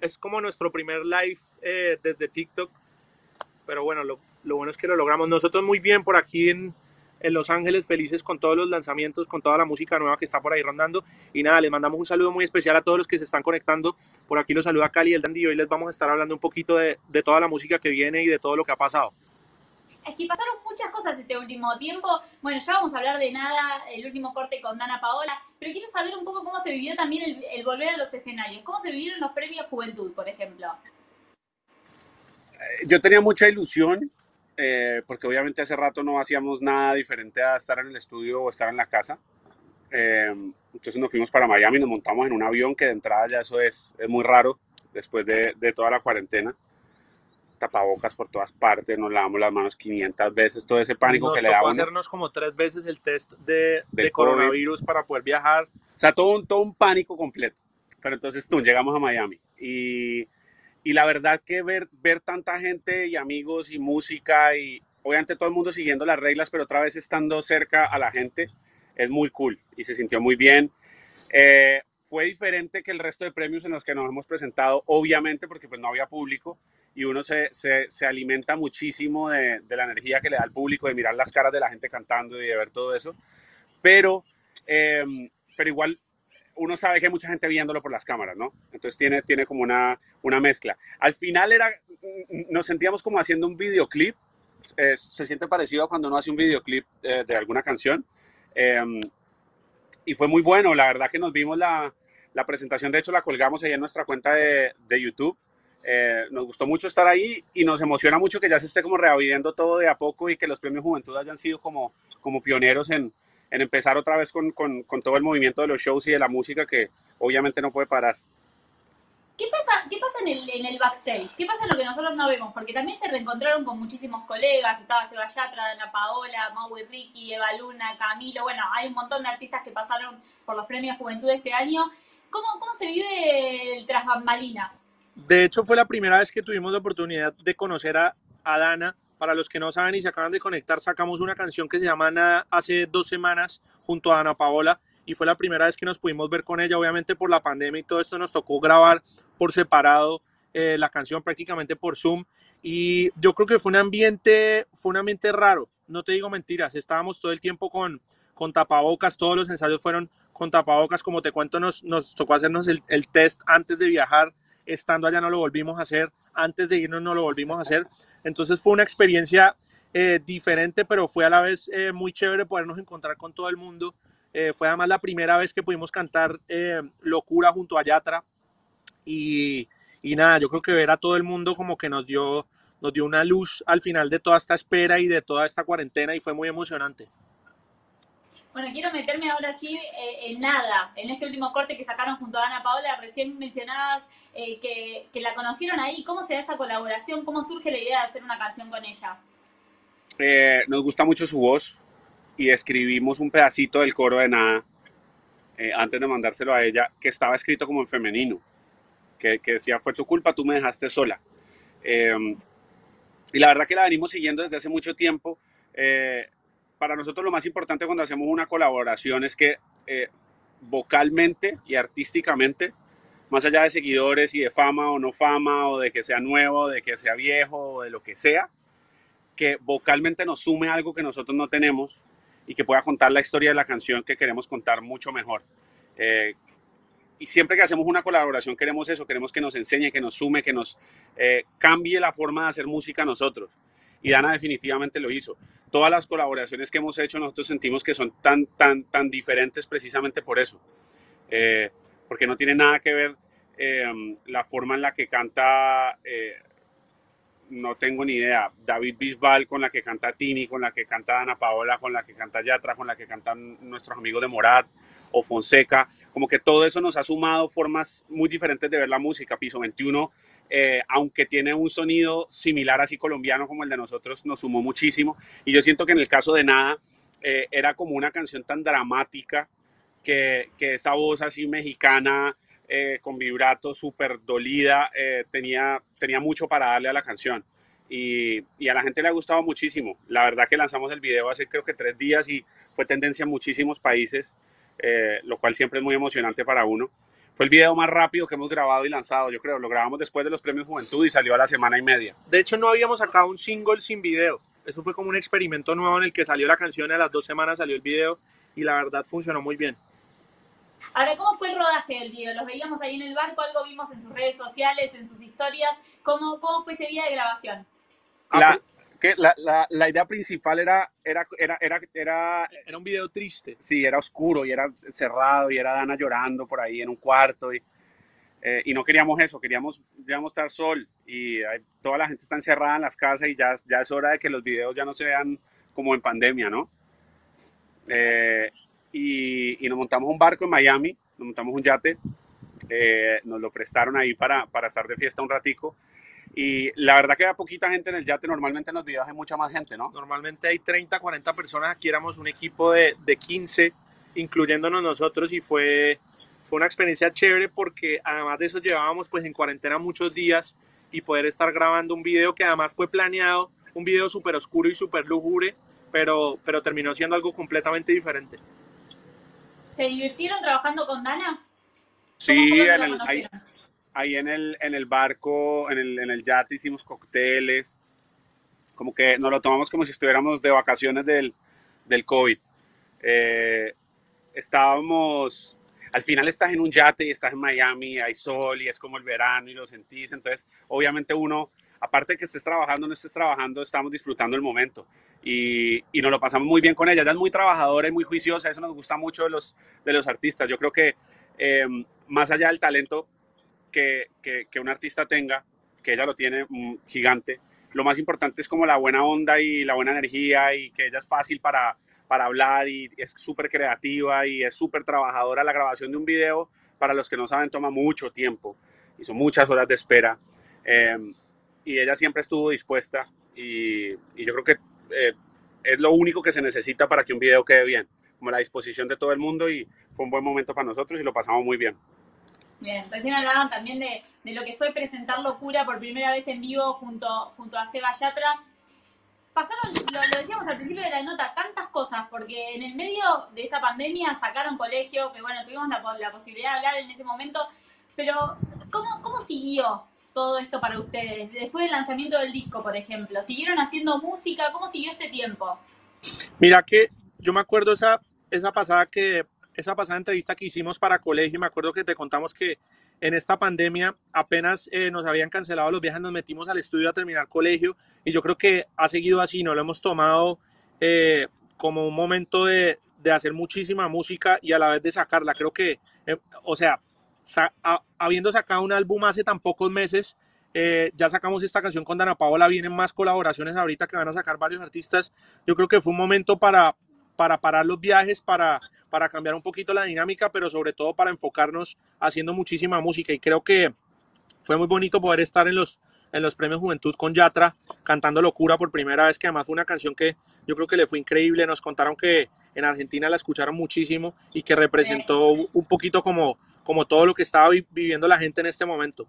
es como nuestro primer live eh, desde TikTok, pero bueno, lo, bueno es que lo logramos. Nosotros muy bien por aquí en, Los Ángeles, felices con todos los lanzamientos, con toda la música nueva que está por ahí rondando. Y nada, les mandamos un saludo muy especial a todos los que se están conectando. Por aquí los saluda Cali el Dandy y hoy les vamos a estar hablando un poquito de toda la música que viene y de todo lo que ha pasado. Es que pasaron muchas cosas este último tiempo. Bueno, ya vamos a hablar de nada, el último corte con Dana Paola, pero quiero saber un poco cómo se vivió también el, el volver a los escenarios. ¿Cómo se vivieron los premios Juventud, por ejemplo? Yo tenía mucha ilusión, eh, porque obviamente hace rato no hacíamos nada diferente a estar en el estudio o estar en la casa. Eh, entonces nos fuimos para Miami, nos montamos en un avión que de entrada ya eso es, es muy raro después de, de, toda la cuarentena. Tapabocas por todas partes, nos lavamos las manos 500 veces, todo ese pánico nos que le daba. hacernos como tres veces el test de, de coronavirus para poder viajar. O sea, todo un, todo un pánico completo. Pero entonces tú, llegamos a Miami y y la verdad que ver, ver tanta gente y amigos y música y obviamente todo el mundo siguiendo las reglas, pero otra vez estando cerca a la gente, es muy cool y se sintió muy bien. Eh, fue diferente que el resto de premios en los que nos hemos presentado, obviamente porque pues no había público y uno se, se, se alimenta muchísimo de, de, la energía que le da al público, de mirar las caras de la gente cantando y de ver todo eso. Pero, eh, pero igual uno sabe que hay mucha gente viéndolo por las cámaras, ¿no? Entonces tiene, tiene como una, una mezcla. Al final era, nos sentíamos como haciendo un videoclip, eh, se siente parecido a cuando uno hace un videoclip eh, de alguna canción. Eh, y fue muy bueno, la verdad que nos vimos la, la presentación, de hecho la colgamos ahí en nuestra cuenta de, de YouTube. Eh, nos gustó mucho estar ahí y nos emociona mucho que ya se esté como reabriendo todo de a poco y que los premios Juventud hayan sido como, como pioneros en, en empezar otra vez con, con, todo el movimiento de los shows y de la música que obviamente no puede parar. ¿Qué pasa, qué pasa en, el, backstage? ¿Qué pasa en lo que nosotros no vemos? Porque también se reencontraron con muchísimos colegas, estaba Seba Yatra, Dana Paola, Maui Ricky, Eva Luna, Camilo, bueno, hay un montón de artistas que pasaron por los premios Juventud este año. ¿Cómo, cómo se vive el tras bambalinas? De hecho, fue la primera vez que tuvimos la oportunidad de conocer a, a Dana. Para los que no saben y se acaban de conectar, sacamos una canción que se llama Nada hace dos semanas junto a Ana Paola y fue la primera vez que nos pudimos ver con ella. Obviamente por la pandemia y todo esto nos tocó grabar por separado eh, la canción prácticamente por Zoom. Y yo creo que fue un ambiente, fue un ambiente raro. No te digo mentiras, estábamos todo el tiempo con, con tapabocas, todos los ensayos fueron con tapabocas, como te cuento, nos, nos tocó hacernos el, el test antes de viajar estando allá no lo volvimos a hacer, antes de irnos no lo volvimos a hacer. Entonces fue una experiencia eh, diferente, pero fue a la vez eh, muy chévere podernos encontrar con todo el mundo. Eh, fue además la primera vez que pudimos cantar eh, Locura junto a Yatra. Y, y, nada, yo creo que ver a todo el mundo como que nos dio, nos dio una luz al final de toda esta espera y de toda esta cuarentena y fue muy emocionante. Bueno, quiero meterme ahora sí eh, en nada, en este último corte que sacaron junto a Ana Paola, recién mencionabas eh, que, que, la conocieron ahí, ¿cómo se da esta colaboración? ¿Cómo surge la idea de hacer una canción con ella? Eh, nos gusta mucho su voz y escribimos un pedacito del coro de nada eh, antes de mandárselo a ella, que estaba escrito como en femenino, que, que decía, fue tu culpa, tú me dejaste sola. Eh, y la verdad que la venimos siguiendo desde hace mucho tiempo para nosotros lo más importante cuando hacemos una colaboración es que eh, vocalmente y artísticamente, más allá de seguidores y de fama o no fama, o de que sea nuevo, de que sea viejo, o de lo que sea, que vocalmente nos sume algo que nosotros no tenemos y que pueda contar la historia de la canción que queremos contar mucho mejor. Eh, y siempre que hacemos una colaboración queremos eso, queremos que nos enseñe, que nos sume, que nos eh, cambie la forma de hacer música nosotros y Dana definitivamente lo hizo. Todas las colaboraciones que hemos hecho nosotros sentimos que son tan, tan, tan diferentes precisamente por eso, eh, porque no tiene nada que ver eh, la forma en la que canta, eh, no tengo ni idea, David Bisbal con la que canta Tini, con la que canta Ana Paola, con la que canta Yatra, con la que cantan nuestros amigos de Morat o Fonseca, como que todo eso nos ha sumado formas muy diferentes de ver la música. Piso 21 eh, aunque tiene un sonido similar así colombiano como el de nosotros, nos sumó muchísimo. Y yo siento que en el caso de Nada, eh, era como una canción tan dramática que, que esa voz así mexicana, eh, con vibrato súper dolida, eh, tenía, tenía mucho para darle a la canción. Y, y, a la gente le ha gustado muchísimo. La verdad que lanzamos el video hace creo que tres días y fue tendencia en muchísimos países, lo cual siempre es muy emocionante para uno fue el video más rápido que hemos grabado y lanzado, yo creo. Lo grabamos después de los premios Juventud y salió a la semana y media. De hecho, no habíamos sacado un single sin video. Eso fue como un experimento nuevo en el que salió la canción y a las dos semanas salió el video y la verdad funcionó muy bien. Ahora, ¿cómo fue el rodaje del video? Los veíamos ahí en el barco, algo vimos en sus redes sociales, en sus historias. ¿Cómo, cómo fue ese día de grabación? La, que la, la, la, idea principal era era, era, era, era, era un video triste. Sí, era oscuro y era cerrado y era Dana llorando por ahí en un cuarto y, eh, y no queríamos eso, queríamos, queríamos estar sol y hay, toda la gente está encerrada en las casas y ya, ya es hora de que los videos ya no se vean como en pandemia, ¿no? Eh, y, y, nos montamos un barco en Miami, nos montamos un yate, eh, nos lo prestaron ahí para, para estar de fiesta un ratico y la verdad que hay poquita gente en el yate, normalmente en los videos hay mucha más gente, ¿no? Normalmente hay 30, 40 personas, aquí éramos un equipo de, de 15, incluyéndonos nosotros, y fue, fue una experiencia chévere porque además de eso llevábamos pues en cuarentena muchos días y poder estar grabando un video que además fue planeado, un video súper oscuro y súper lúgubre, pero, pero terminó siendo algo completamente diferente. ¿Se divirtieron trabajando con Dana? Sí, en el, ahí, ahí en el, en el barco, en el, en el yate hicimos cócteles, como que nos lo tomamos como si estuviéramos de vacaciones del, del COVID. Eh, estábamos, al final estás en un yate y estás en Miami, hay sol y es como el verano y lo sentís, entonces obviamente uno, aparte de que estés trabajando, no estés trabajando, estamos disfrutando el momento. Y, y, nos lo pasamos muy bien con ella. Ella es muy trabajadora y muy juiciosa, eso nos gusta mucho de los, de los artistas. Yo creo que eh, más allá del talento, que, que, un artista tenga, que ella lo tiene mm, gigante. Lo más importante es como la buena onda y la buena energía y que ella es fácil para, para hablar y es súper creativa y es súper trabajadora. La grabación de un video, para los que no saben, toma mucho tiempo y son muchas horas de espera. Eh, y ella siempre estuvo dispuesta y, y yo creo que eh, es lo único que se necesita para que un video quede bien, como la disposición de todo el mundo y fue un buen momento para nosotros y lo pasamos muy bien. Bien, recién hablaban también de, de, lo que fue presentar Locura por primera vez en vivo junto, junto a Seba Yatra. Pasaron, lo, decíamos al principio de la nota, tantas cosas, porque en el medio de esta pandemia sacaron colegio, que bueno, tuvimos la, la posibilidad de hablar en ese momento, pero ¿cómo, ¿cómo siguió todo esto para ustedes? Después del lanzamiento del disco, por ejemplo, ¿siguieron haciendo música? ¿Cómo siguió este tiempo? Mira que yo me acuerdo esa, esa pasada que esa pasada entrevista que hicimos para colegio, me acuerdo que te contamos que en esta pandemia apenas eh, nos habían cancelado los viajes, nos metimos al estudio a terminar colegio y yo creo que ha seguido así, no lo hemos tomado eh, como un momento de, de, hacer muchísima música y a la vez de sacarla. Creo que, eh, o sea, sa a, habiendo sacado un álbum hace tan pocos meses, eh, ya sacamos esta canción con Dana Paola, vienen más colaboraciones ahorita que van a sacar varios artistas. Yo creo que fue un momento para, para parar los viajes, para, para cambiar un poquito la dinámica, pero sobre todo para enfocarnos haciendo muchísima música. Y creo que fue muy bonito poder estar en los, en los premios Juventud con Yatra, cantando Locura por primera vez, que además fue una canción que yo creo que le fue increíble. Nos contaron que en Argentina la escucharon muchísimo y que representó un poquito como, como todo lo que estaba viviendo la gente en este momento.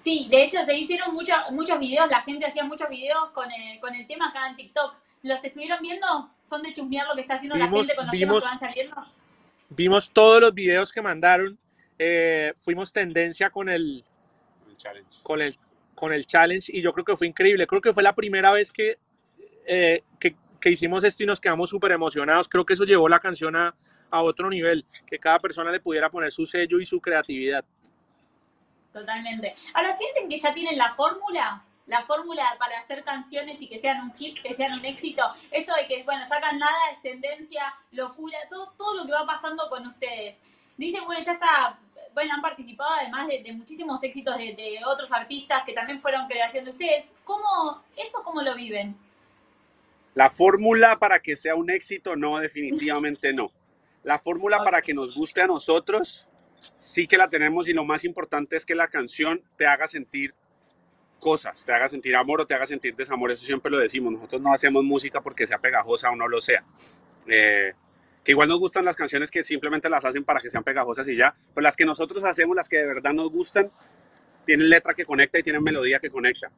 Sí, de hecho se hicieron mucho, muchos videos, la gente hacía muchos videos con el, con el tema acá en TikTok. ¿Los estuvieron viendo? ¿Son de chusmear lo que está haciendo vimos, la gente con los vimos, temas que van saliendo? Vimos todos los videos que mandaron. Eh, fuimos tendencia con el, el challenge. Con el, con el challenge y yo creo que fue increíble. Creo que fue la primera vez que, eh, que, que, hicimos esto y nos quedamos súper emocionados. Creo que eso llevó la canción a, a otro nivel, que cada persona le pudiera poner su sello y su creatividad. Totalmente. Ahora, ¿sienten que ya tienen la fórmula? La fórmula para hacer canciones y que sean un hit, que sean un éxito. Esto de que, bueno, sacan nada, es tendencia, locura, todo, todo lo que va pasando con ustedes. Dicen, bueno, ya está, bueno, han participado además de, de muchísimos éxitos de, de, otros artistas que también fueron creación de ustedes. ¿Cómo, eso cómo lo viven? La fórmula para que sea un éxito, no, definitivamente no. La fórmula okay. para que nos guste a nosotros, sí que la tenemos y lo más importante es que la canción te haga sentir cosas, te haga sentir amor o te haga sentir desamor, eso siempre lo decimos, nosotros no hacemos música porque sea pegajosa o no lo sea. Eh, que igual nos gustan las canciones que simplemente las hacen para que sean pegajosas y ya, pero las que nosotros hacemos, las que de verdad nos gustan, tienen letra que conecta y tienen melodía que conecta.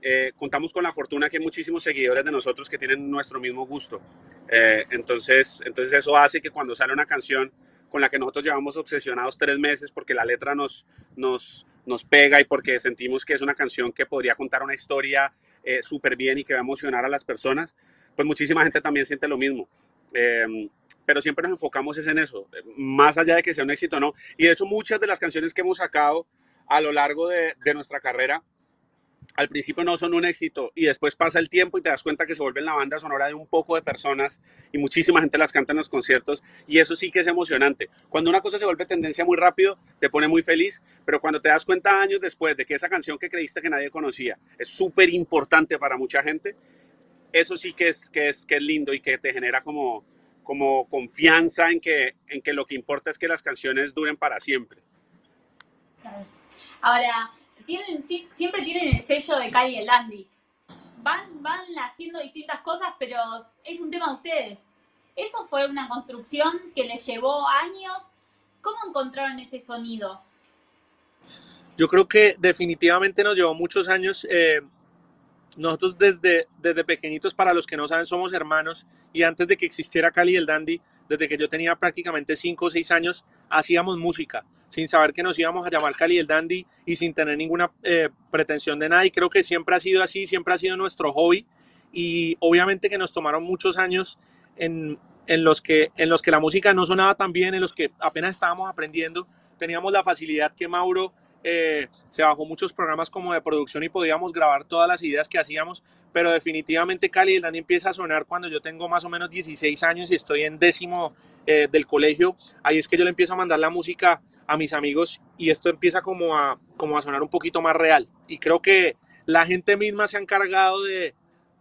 Eh, contamos con la fortuna que hay muchísimos seguidores de nosotros que tienen nuestro mismo gusto. Eh, entonces, entonces eso hace que cuando sale una canción con la que nosotros llevamos obsesionados tres meses porque la letra nos, nos, nos pega y porque sentimos que es una canción que podría contar una historia eh, súper bien y que va a emocionar a las personas, pues muchísima gente también siente lo mismo. Eh, pero siempre nos enfocamos es en eso, más allá de que sea un éxito o no. Y de hecho muchas de las canciones que hemos sacado a lo largo de nuestra carrera, al principio no son un éxito y después pasa el tiempo y te das cuenta que se vuelven la banda sonora de un poco de personas y muchísima gente las canta en los conciertos y eso sí que es emocionante. Cuando una cosa se vuelve tendencia muy rápido, te pone muy feliz, pero cuando te das cuenta años después de que esa canción que creíste que nadie conocía es súper importante para mucha gente, eso sí que es, que, es, que es lindo y que te genera como, como confianza en que, en que lo que importa es que las canciones duren para siempre. Ahora, tienen, siempre tienen el sello de Cali y Landy. Van, van haciendo distintas cosas, pero es un tema de ustedes. ¿Eso fue una construcción que les llevó años? ¿Cómo encontraron ese sonido? Yo creo que definitivamente nos llevó muchos años. Eh, nosotros desde, desde pequeñitos, para los que no saben, somos hermanos y antes de que existiera Cali el Dandy, desde que yo tenía prácticamente 5 o 6 años, hacíamos música, sin saber que nos íbamos a llamar Cali el Dandy y sin tener ninguna eh, pretensión de nada. Y creo que siempre ha sido así, siempre ha sido nuestro hobby. Y obviamente que nos tomaron muchos años en, en, los que, en los que la música no sonaba tan bien, en los que apenas estábamos aprendiendo. Teníamos la facilidad que Mauro eh, se bajó muchos programas como de producción y podíamos grabar todas las ideas que hacíamos, pero definitivamente Cali el Dani empieza a sonar cuando yo tengo más o menos 16 años y estoy en décimo eh, del colegio, ahí es que yo le empiezo a mandar la música a mis amigos y esto empieza como a, como a sonar un poquito más real. Y creo que la gente misma se ha encargado de,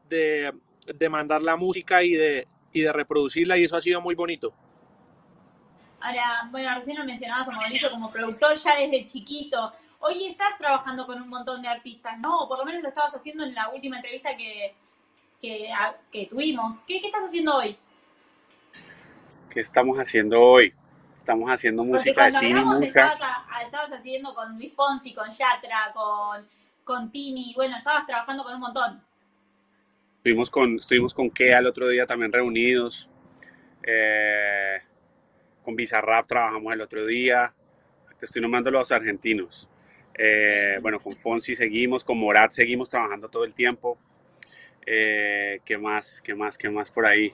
de, de mandar la música y de, y de reproducirla y eso ha sido muy bonito. Ahora, bueno, recién lo mencionabas a Mauricio como productor ya desde chiquito. Hoy estás trabajando con un montón de artistas, ¿no? O por lo menos lo estabas haciendo en la última entrevista que, que, que tuvimos. ¿Qué, ¿Qué, estás haciendo hoy? ¿Qué estamos haciendo hoy? Estamos haciendo música de Tini Mucha. Estabas, estabas, haciendo con Luis Fonsi, con Yatra, con, con Tini. Bueno, estabas trabajando con un montón. Estuvimos con, estuvimos con Kea el otro día también reunidos. Eh, con Bizarrap trabajamos el otro día. Te estoy nombrando los argentinos. Eh, bueno, con Fonsi seguimos, con Morat seguimos trabajando todo el tiempo. Eh, ¿Qué más? ¿Qué más? ¿Qué más por ahí?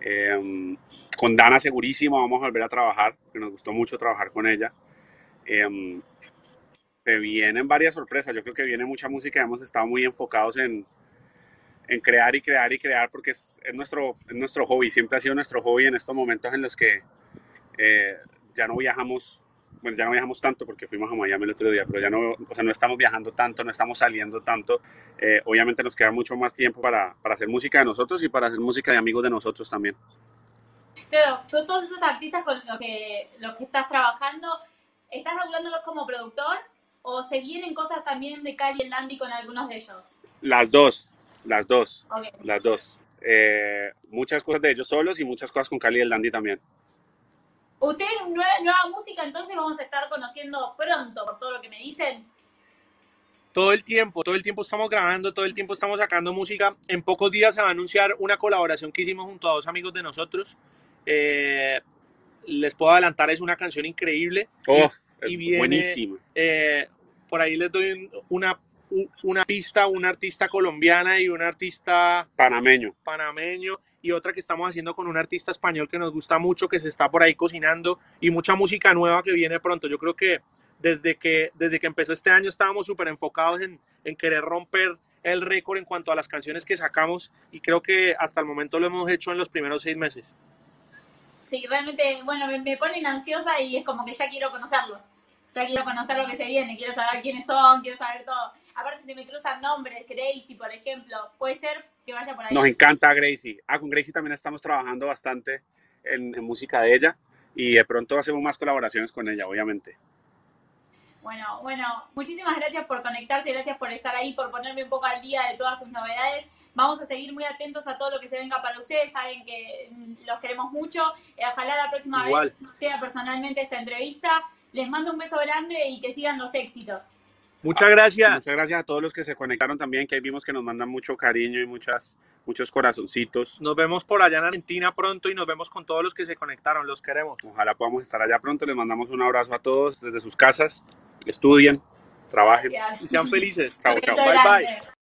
Eh, con Dana segurísimo vamos a volver a trabajar, que nos gustó mucho trabajar con ella. Eh, se vienen varias sorpresas, yo creo que viene mucha música, hemos estado muy enfocados en, crear y crear y crear porque es, nuestro, es nuestro hobby, siempre ha sido nuestro hobby en estos momentos en los que eh, ya no viajamos, bueno, ya no viajamos tanto porque fuimos a Miami el otro día, pero ya no, o sea, no estamos viajando tanto, no estamos saliendo tanto. Eh, obviamente nos queda mucho más tiempo para, para, hacer música de nosotros y para hacer música de amigos de nosotros también. Pero tú, todos esos artistas con los que, los que estás trabajando, ¿estás regulándolos como productor o se vienen cosas también de Cali y Landy con algunos de ellos? Las dos, las dos, okay. las dos. Eh, muchas cosas de ellos solos y muchas cosas con Cali y el Dandy también. Ustedes nueva, nueva, música, entonces vamos a estar conociendo pronto, por todo lo que me dicen. Todo el tiempo, todo el tiempo estamos grabando, todo el tiempo estamos sacando música. En pocos días se va a anunciar una colaboración que hicimos junto a dos amigos de nosotros. Eh, les puedo adelantar, es una canción increíble. Oh, y, viene, buenísima. Eh, por ahí les doy una una pista, una artista colombiana y un artista panameño. panameño y otra que estamos haciendo con un artista español que nos gusta mucho, que se está por ahí cocinando y mucha música nueva que viene pronto. Yo creo que desde que, desde que empezó este año estábamos súper enfocados en, en querer romper el récord en cuanto a las canciones que sacamos y creo que hasta el momento lo hemos hecho en los primeros seis meses. Sí, realmente, bueno, me, me ponen ansiosa y es como que ya quiero conocerlos. Ya quiero conocer lo que se viene, quiero saber quiénes son, quiero saber todo. Aparte, si me cruzan nombres, Gracie, por ejemplo, puede ser que vaya por ahí. Nos encanta Gracie. Ah, con Gracie también estamos trabajando bastante en, en música de ella y de pronto hacemos más colaboraciones con ella, obviamente. Bueno, bueno, muchísimas gracias por conectarse, gracias por estar ahí, por ponerme un poco al día de todas sus novedades. Vamos a seguir muy atentos a todo lo que se venga para ustedes, saben que los queremos mucho. Ojalá la próxima Igual. vez sea personalmente esta entrevista. Les mando un beso grande y que sigan los éxitos. Muchas gracias. Muchas gracias a todos los que se conectaron también, que ahí vimos que nos mandan mucho cariño y muchas, muchos corazoncitos. Nos vemos por allá en Argentina pronto y nos vemos con todos los que se conectaron. Los queremos. Ojalá podamos estar allá pronto. Les mandamos un abrazo a todos desde sus casas. Estudien, trabajen. Gracias. Y sean felices. Chao, chao. Bye, bye.